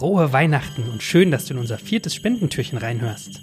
frohe Weihnachten und schön, dass du in unser viertes Spendentürchen reinhörst.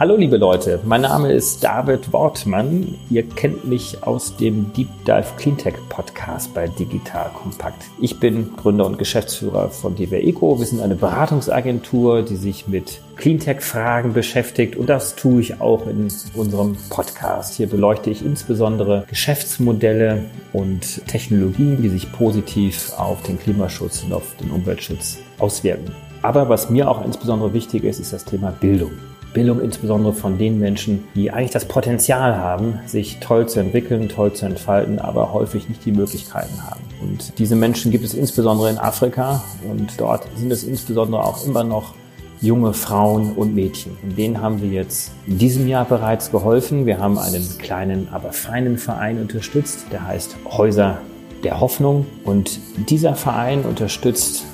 Hallo liebe Leute, mein Name ist David Wortmann. Ihr kennt mich aus dem Deep Dive Cleantech Podcast bei Digital Compact. Ich bin Gründer und Geschäftsführer von DW Eco. Wir sind eine Beratungsagentur, die sich mit Cleantech-Fragen beschäftigt und das tue ich auch in unserem Podcast. Hier beleuchte ich insbesondere Geschäftsmodelle und Technologien, die sich positiv auf den Klimaschutz und auf den Umweltschutz auswirken. Aber was mir auch insbesondere wichtig ist, ist das Thema Bildung. Bildung insbesondere von den Menschen, die eigentlich das Potenzial haben, sich toll zu entwickeln, toll zu entfalten, aber häufig nicht die Möglichkeiten haben. Und diese Menschen gibt es insbesondere in Afrika und dort sind es insbesondere auch immer noch junge Frauen und Mädchen. Und denen haben wir jetzt in diesem Jahr bereits geholfen. Wir haben einen kleinen, aber feinen Verein unterstützt, der heißt Häuser der Hoffnung. Und dieser Verein unterstützt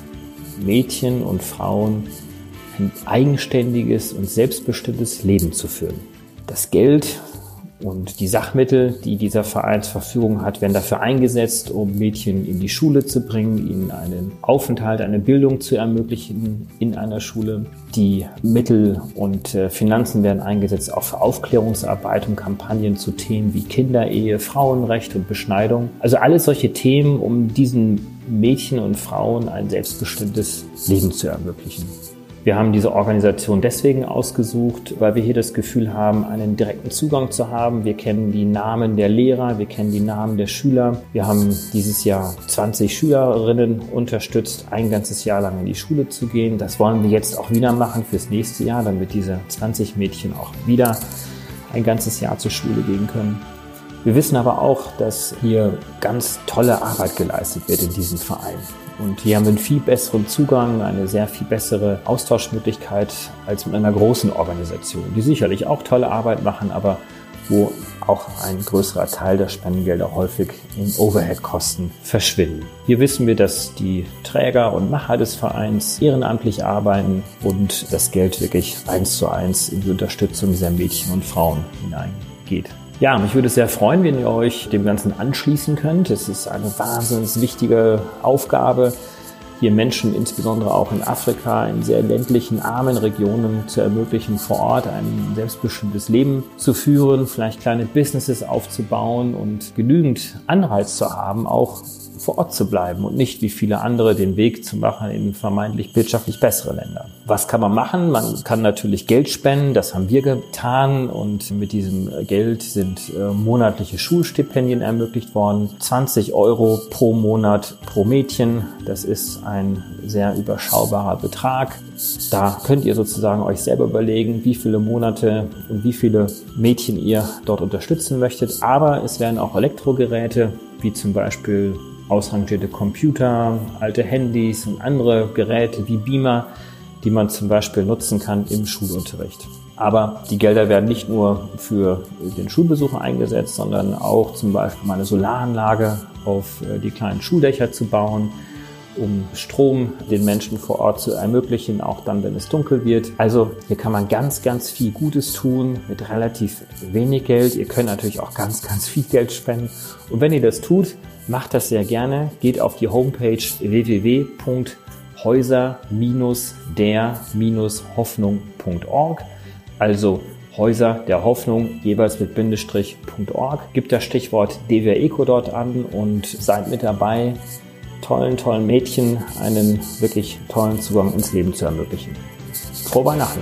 Mädchen und Frauen ein eigenständiges und selbstbestimmtes Leben zu führen. Das Geld und die Sachmittel, die dieser Verein zur Verfügung hat, werden dafür eingesetzt, um Mädchen in die Schule zu bringen, ihnen einen Aufenthalt, eine Bildung zu ermöglichen in einer Schule. Die Mittel und äh, Finanzen werden eingesetzt auch für Aufklärungsarbeit und Kampagnen zu Themen wie Kinderehe, Frauenrecht und Beschneidung. Also alles solche Themen, um diesen Mädchen und Frauen ein selbstbestimmtes Leben zu ermöglichen. Wir haben diese Organisation deswegen ausgesucht, weil wir hier das Gefühl haben, einen direkten Zugang zu haben. Wir kennen die Namen der Lehrer, wir kennen die Namen der Schüler. Wir haben dieses Jahr 20 Schülerinnen unterstützt, ein ganzes Jahr lang in die Schule zu gehen. Das wollen wir jetzt auch wieder machen fürs nächste Jahr, damit diese 20 Mädchen auch wieder ein ganzes Jahr zur Schule gehen können. Wir wissen aber auch, dass hier ganz tolle Arbeit geleistet wird in diesem Verein. Und hier haben wir einen viel besseren Zugang, eine sehr viel bessere Austauschmöglichkeit als mit einer großen Organisation, die sicherlich auch tolle Arbeit machen, aber wo auch ein größerer Teil der Spendengelder häufig in Overhead-Kosten verschwinden. Hier wissen wir, dass die Träger und Macher des Vereins ehrenamtlich arbeiten und das Geld wirklich eins zu eins in die Unterstützung dieser Mädchen und Frauen hineingeht. Ja, mich würde es sehr freuen, wenn ihr euch dem Ganzen anschließen könnt. Es ist eine wahnsinnig wichtige Aufgabe, hier Menschen, insbesondere auch in Afrika, in sehr ländlichen, armen Regionen zu ermöglichen, vor Ort ein selbstbestimmtes Leben zu führen, vielleicht kleine Businesses aufzubauen und genügend Anreiz zu haben, auch vor Ort zu bleiben und nicht wie viele andere den Weg zu machen in vermeintlich wirtschaftlich bessere Länder. Was kann man machen? Man kann natürlich Geld spenden, das haben wir getan und mit diesem Geld sind äh, monatliche Schulstipendien ermöglicht worden. 20 Euro pro Monat pro Mädchen, das ist ein sehr überschaubarer Betrag. Da könnt ihr sozusagen euch selber überlegen, wie viele Monate und wie viele Mädchen ihr dort unterstützen möchtet. Aber es werden auch Elektrogeräte wie zum Beispiel ausrangierte Computer, alte Handys und andere Geräte wie Beamer, die man zum Beispiel nutzen kann im Schulunterricht. Aber die Gelder werden nicht nur für den Schulbesucher eingesetzt, sondern auch zum Beispiel eine Solaranlage auf äh, die kleinen Schuldächer zu bauen, um Strom den Menschen vor Ort zu ermöglichen, auch dann, wenn es dunkel wird. Also hier kann man ganz, ganz viel Gutes tun mit relativ wenig Geld. Ihr könnt natürlich auch ganz, ganz viel Geld spenden. Und wenn ihr das tut, macht das sehr gerne. Geht auf die Homepage www.häuser-der-hoffnung.org. Also Häuser der Hoffnung, jeweils mit Bindestrich.org. Gibt das Stichwort DWR Eco dort an und seid mit dabei, tollen, tollen Mädchen einen wirklich tollen Zugang ins Leben zu ermöglichen. Frohe Weihnachten!